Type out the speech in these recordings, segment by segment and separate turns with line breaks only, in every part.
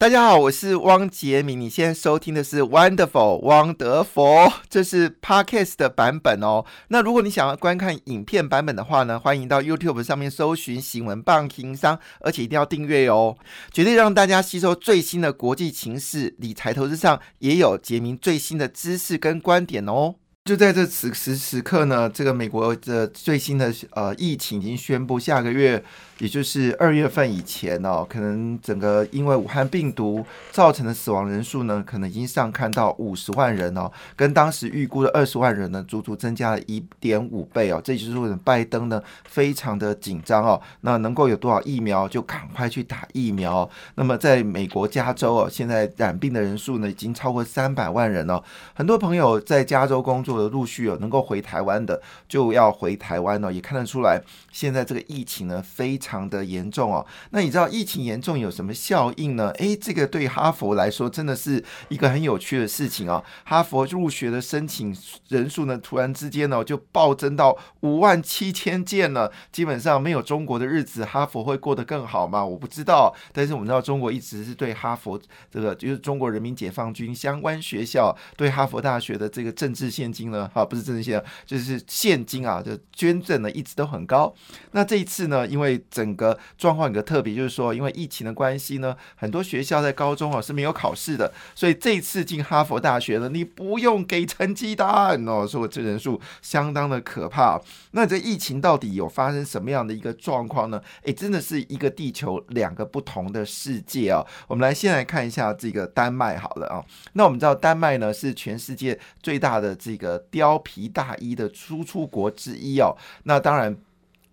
大家好，我是汪杰明。你现在收听的是 Wonderful 汪德佛，这是 Podcast 的版本哦。那如果你想要观看影片版本的话呢，欢迎到 YouTube 上面搜寻“新闻棒情商”，而且一定要订阅哦，绝对让大家吸收最新的国际情势，理财投资上也有杰明最新的知识跟观点哦。就在这此时此刻呢，这个美国的最新的呃疫情已经宣布，下个月。也就是二月份以前哦，可能整个因为武汉病毒造成的死亡人数呢，可能已经上看到五十万人哦，跟当时预估的二十万人呢，足足增加了一点五倍哦。这就是为拜登呢非常的紧张哦。那能够有多少疫苗就赶快去打疫苗。那么在美国加州哦，现在染病的人数呢已经超过三百万人哦。很多朋友在加州工作的陆续有能够回台湾的就要回台湾哦，也看得出来现在这个疫情呢非常。常的严重哦，那你知道疫情严重有什么效应呢？诶，这个对哈佛来说真的是一个很有趣的事情哦。哈佛入学的申请人数呢，突然之间呢就暴增到五万七千件了。基本上没有中国的日子，哈佛会过得更好吗？我不知道。但是我们知道中国一直是对哈佛这个就是中国人民解放军相关学校对哈佛大学的这个政治现金呢，哈不是政治现金，就是现金啊，就捐赠呢一直都很高。那这一次呢，因为整个状况有个特别，就是说，因为疫情的关系呢，很多学校在高中啊是没有考试的，所以这次进哈佛大学呢，你不用给成绩单哦，说这人数相当的可怕。那这疫情到底有发生什么样的一个状况呢？诶，真的是一个地球两个不同的世界啊。我们来先来看一下这个丹麦好了啊。那我们知道丹麦呢是全世界最大的这个貂皮大衣的输出国之一哦。那当然。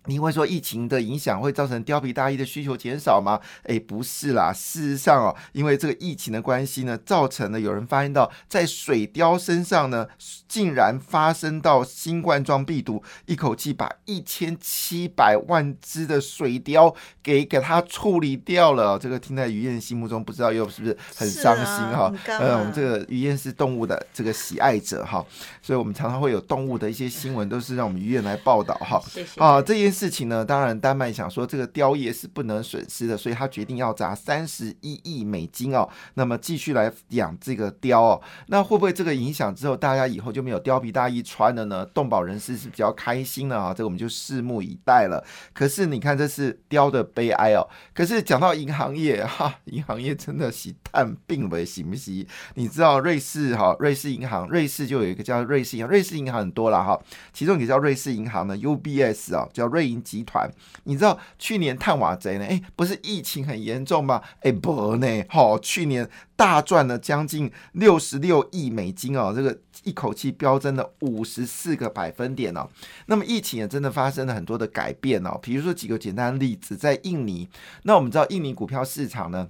你会说疫情的影响会造成貂皮大衣的需求减少吗？诶，不是啦。事实上哦，因为这个疫情的关系呢，造成了有人发现到在水貂身上呢，竟然发生到新冠状病毒，一口气把一千七百万只的水貂给给它处理掉了。这个听在于燕心目中，不知道又是不是很伤心哈？嗯，我们这个于燕是动物的这个喜爱者哈，所以我们常常会有动物的一些新闻，都是让我们于燕来报道哈。
谢谢
啊，这件。事事情呢，当然丹麦想说这个雕业是不能损失的，所以他决定要砸三十一亿美金哦，那么继续来养这个雕哦。那会不会这个影响之后，大家以后就没有貂皮大衣穿了呢？动保人士是比较开心的啊，这个我们就拭目以待了。可是你看，这是雕的悲哀哦。可是讲到银行业 哈，银行业真的是探病为行不行？你知道瑞士哈，瑞士银行，瑞士就有一个叫瑞士银行，瑞士银行很多了哈，其中一个叫瑞士银行呢，UBS 啊，叫瑞。集团，你知道去年探瓦贼呢？哎，不是疫情很严重吗？哎，不呢，好，去年大赚了将近六十六亿美金哦，这个一口气飙增了五十四个百分点哦。那么疫情也真的发生了很多的改变哦，比如说几个简单的例子，在印尼，那我们知道印尼股票市场呢？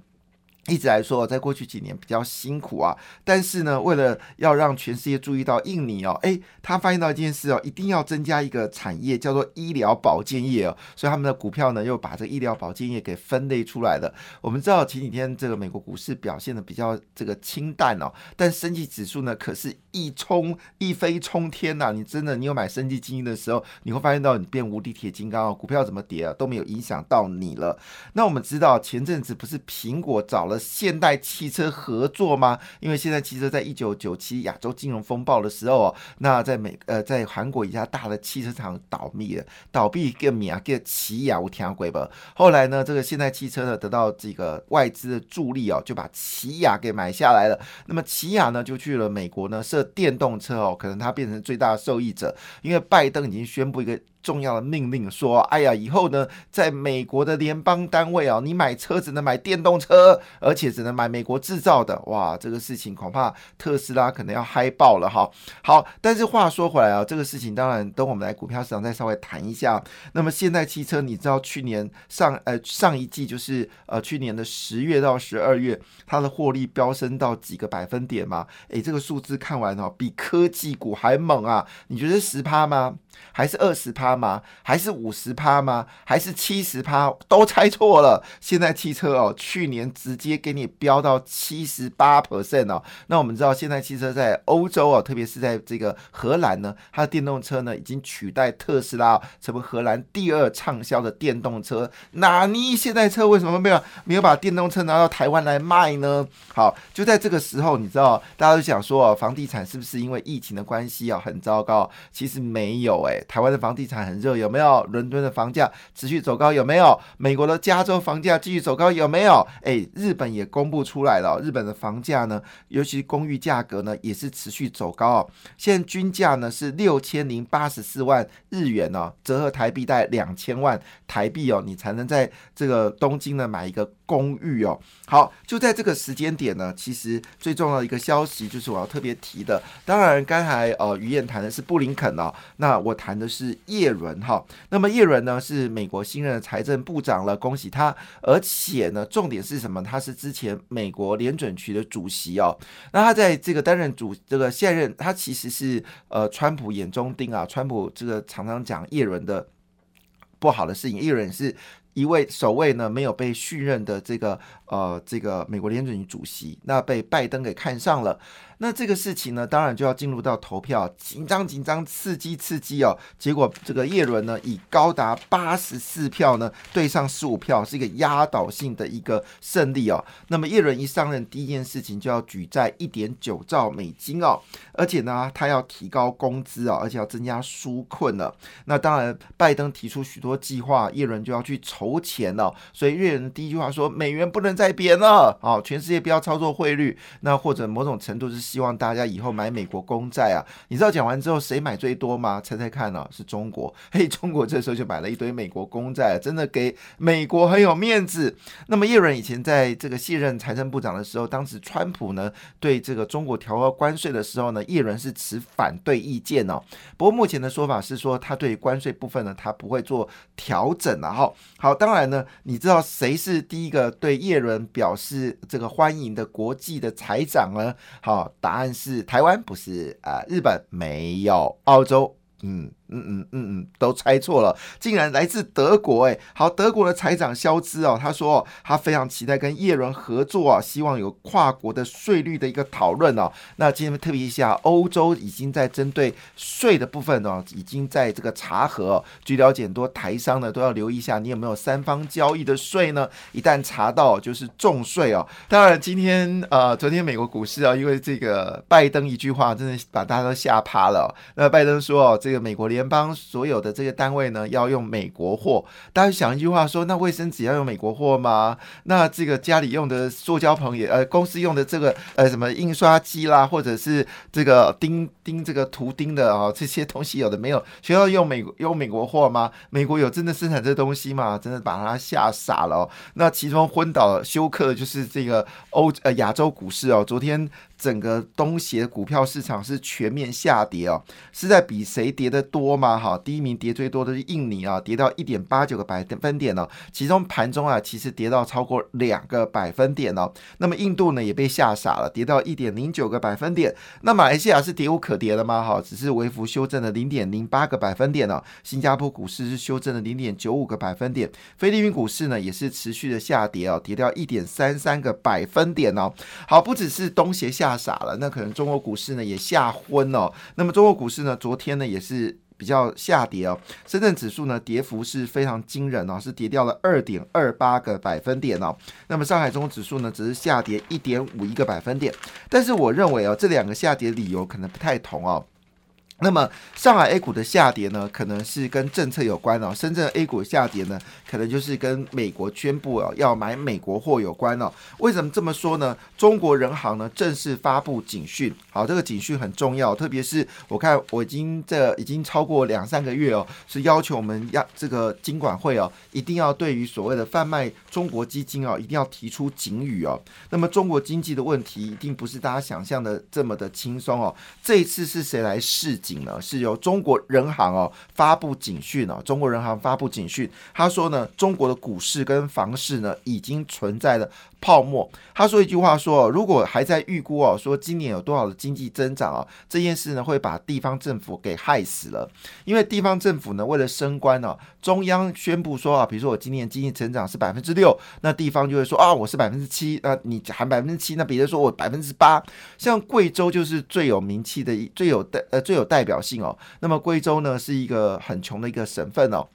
一直来说，在过去几年比较辛苦啊，但是呢，为了要让全世界注意到印尼哦，诶，他发现到一件事哦，一定要增加一个产业，叫做医疗保健业哦，所以他们的股票呢，又把这个医疗保健业给分类出来了。我们知道前几天这个美国股市表现的比较这个清淡哦，但升级指数呢，可是一冲一飞冲天呐！你真的，你有买升级基金的时候，你会发现到你变无敌铁金刚哦，股票怎么跌啊都没有影响到你了。那我们知道前阵子不是苹果找了。现代汽车合作吗？因为现在汽车在一九九七亚洲金融风暴的时候哦，那在美呃在韩国一家大的汽车厂倒闭了，倒闭个名啊叫起亚，我听鬼吧？后来呢，这个现代汽车呢得到这个外资的助力哦，就把起亚给买下来了。那么起亚呢就去了美国呢设电动车哦，可能它变成最大的受益者，因为拜登已经宣布一个。重要的命令说：“哎呀，以后呢，在美国的联邦单位啊，你买车只能买电动车，而且只能买美国制造的。哇，这个事情恐怕特斯拉可能要嗨爆了哈。好，但是话说回来啊，这个事情当然等我们来股票市场再稍微谈一下。那么现代汽车，你知道去年上呃上一季就是呃去年的十月到十二月，它的获利飙升到几个百分点吗？诶，这个数字看完哦，比科技股还猛啊！你觉得十趴吗？还是二十趴？吗？还是五十趴吗？还是七十趴？都猜错了。现在汽车哦，去年直接给你飙到七十八 percent 哦。那我们知道，现在汽车在欧洲哦，特别是在这个荷兰呢，它的电动车呢已经取代特斯拉，成为荷兰第二畅销的电动车。那你现在车为什么没有没有把电动车拿到台湾来卖呢？好，就在这个时候，你知道大家都想说，哦房地产是不是因为疫情的关系啊很糟糕？其实没有哎，台湾的房地产很热，有没有？伦敦的房价持续走高，有没有？美国的加州房价继续走高，有没有？哎，日本也公布出来了，日本的房价呢，尤其公寓价格呢，也是持续走高哦。现在均价呢是六千零八十四万日元哦，折合台币大概两千万台币哦，你才能在这个东京呢买一个。公寓哦，好，就在这个时间点呢，其实最重要的一个消息就是我要特别提的。当然，刚才呃于燕谈的是布林肯哦，那我谈的是叶伦哈。那么叶伦呢是美国新任的财政部长了，恭喜他。而且呢，重点是什么？他是之前美国联准局的主席哦。那他在这个担任主这个现任，他其实是呃川普眼中钉啊。川普这个常常讲叶伦的不好的事情，叶伦是。一位首位呢没有被续任的这个呃这个美国联准局主席，那被拜登给看上了。那这个事情呢，当然就要进入到投票，紧张紧张，刺激刺激哦。结果这个叶伦呢，以高达八十四票呢对上十五票，是一个压倒性的一个胜利哦。那么叶伦一上任，第一件事情就要举债一点九兆美金哦，而且呢，他要提高工资哦，而且要增加纾困了。那当然，拜登提出许多计划，叶伦就要去筹钱了。所以叶伦第一句话说：“美元不能再贬了哦，全世界不要操作汇率。”那或者某种程度是。希望大家以后买美国公债啊！你知道讲完之后谁买最多吗？猜猜看呢？是中国。嘿，中国这时候就买了一堆美国公债，真的给美国很有面子。那么叶伦以前在这个卸任财政部长的时候，当时川普呢对这个中国调高关税的时候呢，叶伦是持反对意见哦。不过目前的说法是说，他对关税部分呢，他不会做调整了哈。好，当然呢，你知道谁是第一个对叶伦表示这个欢迎的国际的财长呢？好。答案是台湾，不是呃，日本没有，澳洲，嗯。嗯嗯嗯嗯，都猜错了，竟然来自德国哎！好，德国的财长肖兹哦，他说他非常期待跟叶伦合作啊，希望有跨国的税率的一个讨论哦。那今天特别一下，欧洲已经在针对税的部分哦，已经在这个查核。据了解，很多台商呢都要留意一下，你有没有三方交易的税呢？一旦查到，就是重税哦。当然，今天呃，昨天美国股市啊，因为这个拜登一句话，真的把大家都吓趴了。那拜登说哦，这个美国联联邦所有的这个单位呢，要用美国货。大家想一句话说，那卫生纸要用美国货吗？那这个家里用的塑胶盆也，呃，公司用的这个呃什么印刷机啦，或者是这个钉钉这个图钉的啊，这些东西有的没有？需要用美用美国货吗？美国有真的生产这东西吗？真的把他吓傻了。那其中昏倒休克的就是这个欧呃亚洲股市哦，昨天。整个东协股票市场是全面下跌哦，是在比谁跌的多吗？哈，第一名跌最多的是印尼啊，跌到一点八九个百分点哦，其中盘中啊其实跌到超过两个百分点哦。那么印度呢也被吓傻了，跌到一点零九个百分点。那马来西亚是跌无可跌了吗？哈，只是微幅修正了零点零八个百分点哦。新加坡股市是修正了零点九五个百分点，菲律宾股市呢也是持续的下跌哦，跌掉一点三三个百分点哦。好，不只是东协下。吓傻了，那可能中国股市呢也吓昏哦。那么中国股市呢，昨天呢也是比较下跌哦。深圳指数呢跌幅是非常惊人哦，是跌掉了二点二八个百分点哦。那么上海综合指数呢只是下跌一点五一个百分点。但是我认为哦，这两个下跌理由可能不太同哦。那么上海 A 股的下跌呢，可能是跟政策有关哦。深圳 A 股下跌呢，可能就是跟美国宣布哦要买美国货有关哦。为什么这么说呢？中国人行呢正式发布警讯，好，这个警讯很重要，特别是我看我已经这已经超过两三个月哦，是要求我们要这个金管会哦，一定要对于所谓的贩卖中国基金哦，一定要提出警语哦。那么中国经济的问题一定不是大家想象的这么的轻松哦。这一次是谁来试？警呢是由中国人行哦发布警讯哦，中国人行发布警讯，他说呢，中国的股市跟房市呢已经存在了泡沫。他说一句话说，如果还在预估哦，说今年有多少的经济增长啊，这件事呢会把地方政府给害死了。因为地方政府呢为了升官哦，中央宣布说啊，比如说我今年经济增长是百分之六，那地方就会说啊我是百分之七，那你含百分之七，那别人说我百分之八。像贵州就是最有名气的、最有代呃最有代表性哦。那么贵州呢是一个很穷的一个省份哦。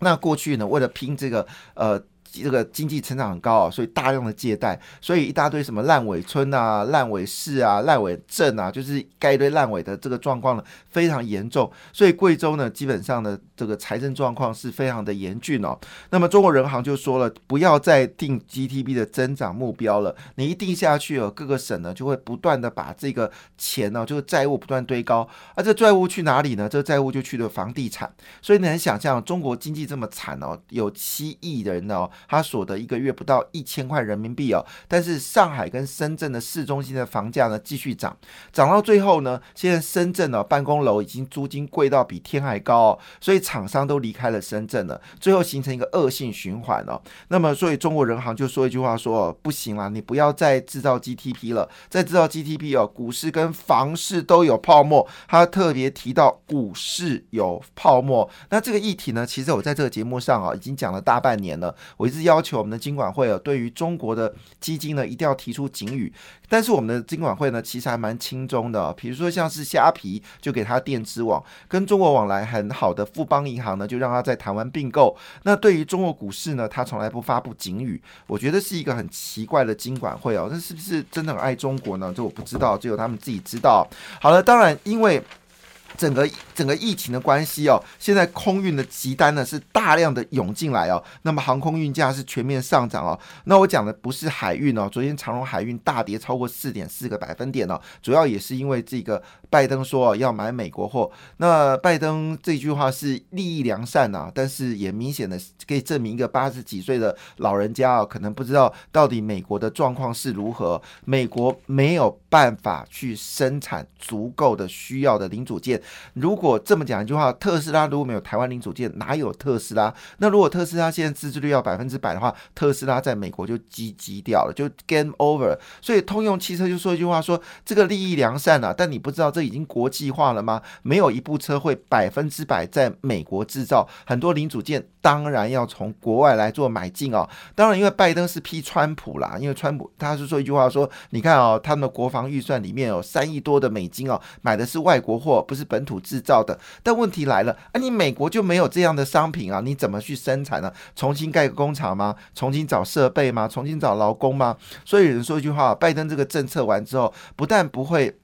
那过去呢为了拼这个呃。这个经济成长很高啊，所以大量的借贷，所以一大堆什么烂尾村啊、烂尾市啊、烂尾镇啊，就是盖一堆烂尾的这个状况呢，非常严重。所以贵州呢，基本上的，这个财政状况是非常的严峻哦。那么中国人行就说了，不要再定 GTP 的增长目标了，你一定下去哦，各个省呢就会不断的把这个钱呢，就是债务不断堆高，而这债务去哪里呢？这债务就去了房地产。所以你能想象，中国经济这么惨哦，有七亿人哦。他所得一个月不到一千块人民币哦，但是上海跟深圳的市中心的房价呢继续涨，涨到最后呢，现在深圳呢办公楼已经租金贵到比天还高哦，所以厂商都离开了深圳了，最后形成一个恶性循环哦。那么，所以中国人行就说一句话说，不行了，你不要再制造 GTP 了，再制造 GTP 哦，股市跟房市都有泡沫。他特别提到股市有泡沫，那这个议题呢，其实我在这个节目上啊已经讲了大半年了，我一直。要求我们的金管会啊，对于中国的基金呢，一定要提出警语。但是我们的金管会呢，其实还蛮轻松的。比如说像是虾皮，就给他电子网，跟中国往来很好的富邦银行呢，就让他在台湾并购。那对于中国股市呢，他从来不发布警语。我觉得是一个很奇怪的金管会哦。那是不是真的很爱中国呢？这我不知道，只有他们自己知道。好了，当然因为。整个整个疫情的关系哦，现在空运的急单呢是大量的涌进来哦，那么航空运价是全面上涨哦。那我讲的不是海运哦，昨天长荣海运大跌超过四点四个百分点哦，主要也是因为这个拜登说要买美国货。那拜登这句话是利益良善呐，但是也明显的可以证明一个八十几岁的老人家啊，可能不知道到底美国的状况是如何，美国没有办法去生产足够的需要的零组件。如果这么讲一句话，特斯拉如果没有台湾零组件，哪有特斯拉？那如果特斯拉现在自制率要百分之百的话，特斯拉在美国就积积掉了，就 game over。所以通用汽车就说一句话，说这个利益良善啊，但你不知道这已经国际化了吗？没有一部车会百分之百在美国制造，很多零组件当然要从国外来做买进哦。当然，因为拜登是批川普啦，因为川普他是说一句话说，你看哦，他们的国防预算里面有三亿多的美金哦，买的是外国货，不是本。土制造的，但问题来了啊！你美国就没有这样的商品啊？你怎么去生产呢？重新盖个工厂吗？重新找设备吗？重新找劳工吗？所以有人说一句话：拜登这个政策完之后，不但不会。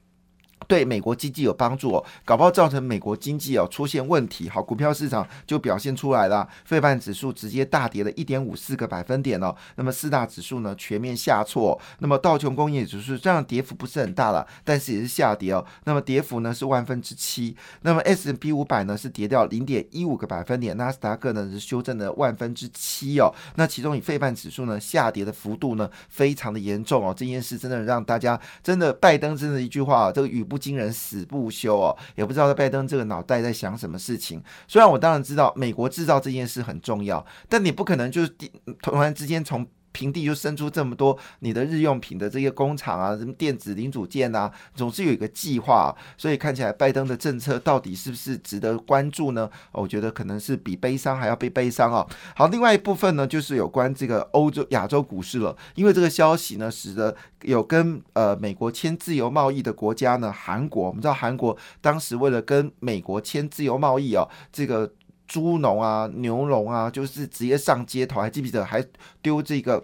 对美国经济有帮助哦，搞不好造成美国经济哦出现问题，好，股票市场就表现出来了，费半指数直接大跌了一点五四个百分点哦，那么四大指数呢全面下挫，那么道琼工业指数这样跌幅不是很大了，但是也是下跌哦，那么跌幅呢是万分之七，那么 S P 五百呢是跌掉零点一五个百分点，纳斯达克呢是修正了万分之七哦，那其中以费半指数呢下跌的幅度呢非常的严重哦，这件事真的让大家真的拜登真的一句话啊，这个语不。惊人死不休哦，也不知道拜登这个脑袋在想什么事情。虽然我当然知道美国制造这件事很重要，但你不可能就是突然之间从。平地就生出这么多你的日用品的这些工厂啊，什么电子零组件啊，总是有一个计划，所以看起来拜登的政策到底是不是值得关注呢？我觉得可能是比悲伤还要被悲伤哦。好，另外一部分呢，就是有关这个欧洲、亚洲股市了，因为这个消息呢，使得有跟呃美国签自由贸易的国家呢，韩国，我们知道韩国当时为了跟美国签自由贸易哦，这个。猪农啊，牛农啊，就是直接上街头，还记不记得还丢这个，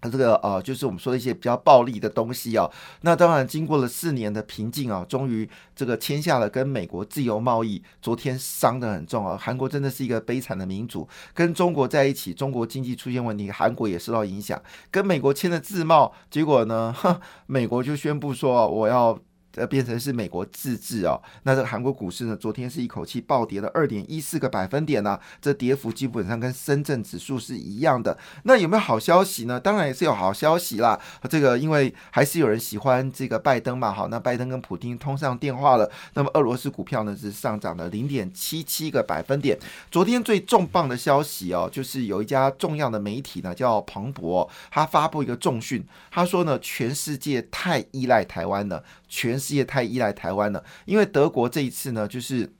他这个呃，就是我们说的一些比较暴力的东西啊。那当然，经过了四年的平静啊，终于这个签下了跟美国自由贸易。昨天伤得很重啊，韩国真的是一个悲惨的民主，跟中国在一起，中国经济出现问题，韩国也受到影响。跟美国签了自贸，结果呢，美国就宣布说我要。呃，变成是美国自治哦。那这个韩国股市呢，昨天是一口气暴跌了二点一四个百分点呢，这跌幅基本上跟深圳指数是一样的。那有没有好消息呢？当然也是有好消息啦。这个因为还是有人喜欢这个拜登嘛，好，那拜登跟普京通上电话了。那么俄罗斯股票呢是上涨了零点七七个百分点。昨天最重磅的消息哦，就是有一家重要的媒体呢叫彭博，他发布一个重讯，他说呢，全世界太依赖台湾了。全世界太依赖台湾了，因为德国这一次呢，就是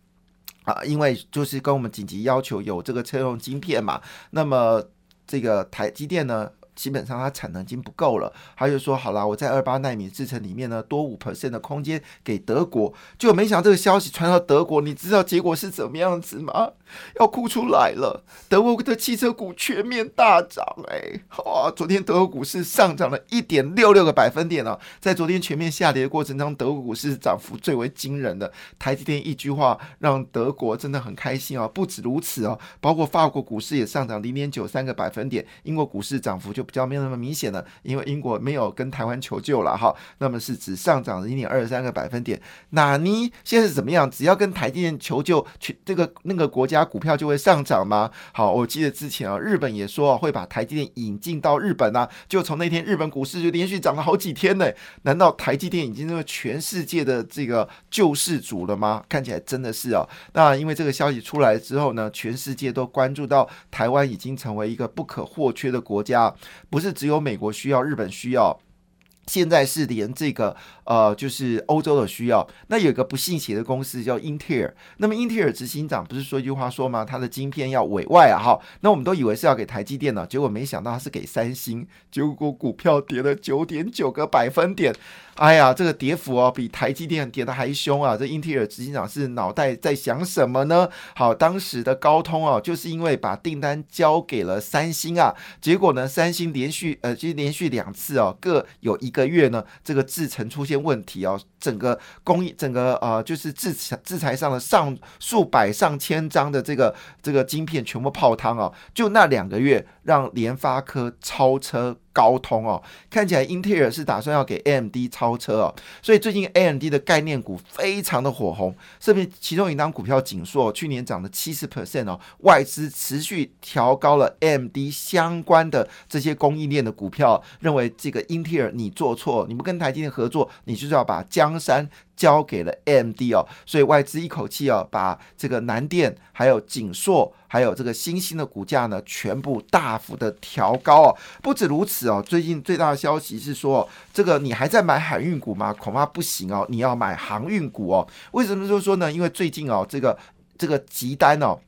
啊，因为就是跟我们紧急要求有这个车用晶片嘛，那么这个台积电呢。基本上它产能已经不够了，他就说好了，我在二八纳米制程里面呢多五 percent 的空间给德国，就没想到这个消息传到德国，你知道结果是怎么样子吗？要哭出来了，德国的汽车股全面大涨，哎，哇，昨天德国股市上涨了一点六六个百分点哦，在昨天全面下跌的过程中，德国股市涨幅最为惊人的，台积电一句话让德国真的很开心啊，不止如此哦，包括法国股市也上涨零点九三个百分点，英国股市涨幅就。比较没有那么明显了，因为英国没有跟台湾求救了哈，那么是只上涨零点二三个百分点。纳尼现在是怎么样？只要跟台积电求救，去这个那个国家股票就会上涨吗？好，我记得之前啊，日本也说啊会把台积电引进到日本啊，就从那天日本股市就连续涨了好几天呢。难道台积电已经是全世界的这个救世主了吗？看起来真的是哦。那因为这个消息出来之后呢，全世界都关注到台湾已经成为一个不可或缺的国家。不是只有美国需要，日本需要，现在是连这个呃，就是欧洲的需要。那有个不信邪的公司叫英特尔，那么英特尔执行长不是说一句话说吗？他的晶片要委外啊，哈，那我们都以为是要给台积电呢，结果没想到他是给三星，结果股票跌了九点九个百分点。哎呀，这个跌幅哦，比台积电跌的还凶啊！这英特尔执行长是脑袋在想什么呢？好，当时的高通哦，就是因为把订单交给了三星啊，结果呢，三星连续呃，其实连续两次哦，各有一一个月呢，这个制程出现问题哦，整个工艺，整个呃，就是制制裁上的上数百上千张的这个这个晶片全部泡汤哦，就那两个月，让联发科超车。高通哦，看起来英特尔是打算要给 AMD 超车哦，所以最近 AMD 的概念股非常的火红，甚至其中一张股票锦硕去年涨了七十 percent 哦，外资持续调高了 AMD 相关的这些供应链的股票，认为这个英特尔你做错，你不跟台积电合作，你就是要把江山。交给了 AMD 哦，所以外资一口气哦，把这个南电、还有景硕、还有这个新兴的股价呢，全部大幅的调高哦。不止如此哦，最近最大的消息是说，这个你还在买海运股吗？恐怕不行哦，你要买航运股哦。为什么就说呢？因为最近哦，这个这个急单哦。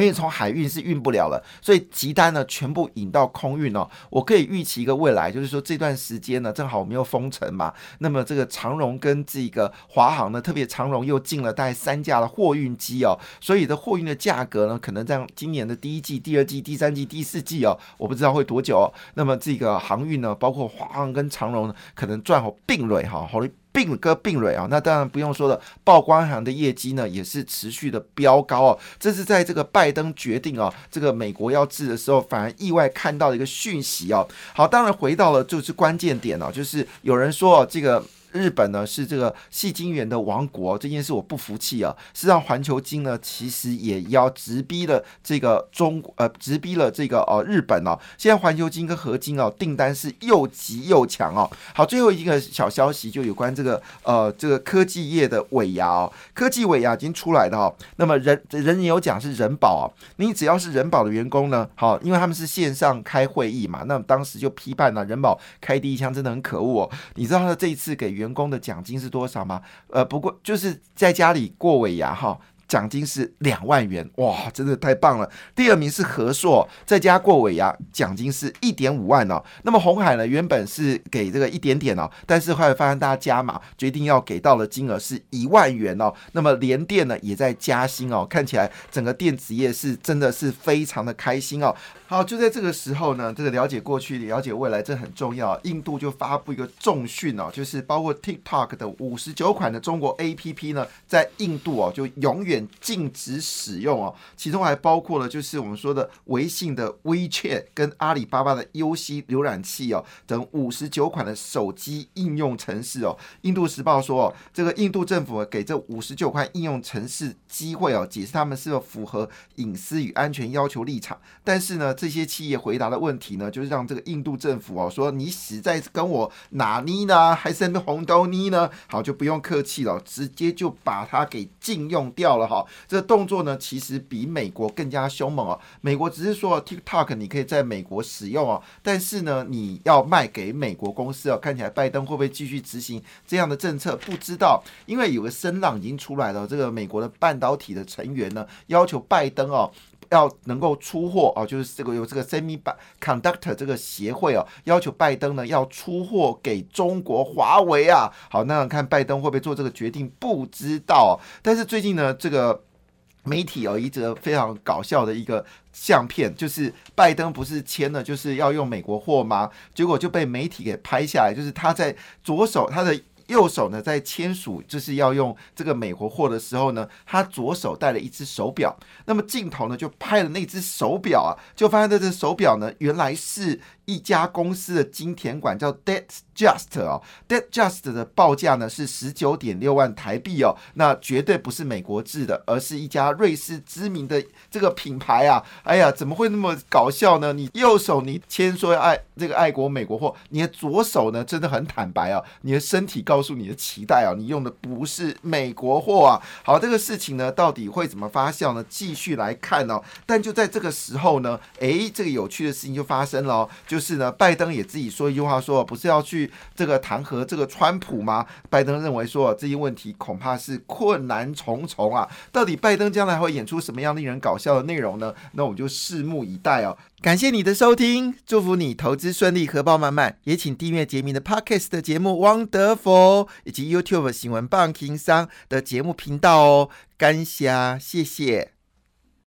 因为从海运是运不了了，所以急单呢全部引到空运哦。我可以预期一个未来，就是说这段时间呢，正好我们又封城嘛，那么这个长荣跟这个华航呢，特别长荣又进了大概三架的货运机哦，所以的货运的价格呢，可能在今年的第一季、第二季、第三季、第四季哦，我不知道会多久。哦。那么这个航运呢，包括华航跟长荣呢，可能赚好并蕊哈，好并割并蕊啊，那当然不用说了。曝光行的业绩呢，也是持续的飙高啊。这是在这个拜登决定啊，这个美国要治的时候，反而意外看到的一个讯息啊。好，当然回到了就是关键点哦，就是有人说这个。日本呢是这个细晶圆的王国，这件事我不服气啊！实际上，环球金呢其实也要直逼了这个中呃，直逼了这个呃日本哦。现在环球金跟合金哦订单是又急又强哦。好，最后一个小消息就有关这个呃这个科技业的尾牙哦，科技尾牙已经出来的哦。那么人人人有讲是人保啊，你只要是人保的员工呢，好，因为他们是线上开会议嘛，那么当时就批判了人保开第一枪真的很可恶哦。你知道他这一次给员员工的奖金是多少吗？呃，不过就是在家里过尾牙哈。奖金是两万元，哇，真的太棒了！第二名是和硕，在家过尾牙，奖金是一点五万哦。那么红海呢，原本是给这个一点点哦，但是后来发现大家加码，决定要给到的金额是一万元哦。那么联电呢，也在加薪哦，看起来整个电子业是真的是非常的开心哦。好，就在这个时候呢，这个了解过去、了解未来，这很重要。印度就发布一个重讯哦，就是包括 TikTok 的五十九款的中国 APP 呢，在印度哦，就永远。禁止使用哦，其中还包括了就是我们说的微信的 WeChat 跟阿里巴巴的 UC 浏览器哦等五十九款的手机应用程式哦。印度时报说哦，这个印度政府给这五十九款应用程式机会哦，解释他们是否符合隐私与安全要求立场。但是呢，这些企业回答的问题呢，就是让这个印度政府哦说你实在跟我哪尼呢，还是红豆呢呢？好，就不用客气了，直接就把它给禁用掉了哈。这个动作呢，其实比美国更加凶猛哦。美国只是说 TikTok 你可以在美国使用哦，但是呢，你要卖给美国公司哦。看起来拜登会不会继续执行这样的政策？不知道，因为有个声浪已经出来了，这个美国的半导体的成员呢，要求拜登哦。要能够出货哦，就是这个有这个 Semiconductor 这个协会哦，要求拜登呢要出货给中国华为啊。好，那看拜登会不会做这个决定，不知道。但是最近呢，这个媒体有一则非常搞笑的一个相片，就是拜登不是签了就是要用美国货吗？结果就被媒体给拍下来，就是他在左手他的。右手呢，在签署就是要用这个美国货的时候呢，他左手戴了一只手表。那么镜头呢，就拍了那只手表啊，就发现这只手表呢，原来是。一家公司的金田馆叫 Debt Just 哦，Debt Just 的报价呢是十九点六万台币哦，那绝对不是美国制的，而是一家瑞士知名的这个品牌啊！哎呀，怎么会那么搞笑呢？你右手你签说爱这个爱国美国货，你的左手呢真的很坦白啊，你的身体告诉你的期待啊，你用的不是美国货啊！好，这个事情呢到底会怎么发酵呢？继续来看哦。但就在这个时候呢，诶，这个有趣的事情就发生了，就。就是呢，拜登也自己说一句话，说不是要去这个弹劾这个川普吗？拜登认为说这些问题恐怕是困难重重啊。到底拜登将来会演出什么样令人搞笑的内容呢？那我们就拭目以待哦。感谢你的收听，祝福你投资顺利，荷包满满。也请订阅杰明的 Podcast 的节目《Wonderful》，以及 YouTube 新闻棒情商的节目频道哦。感谢，谢谢。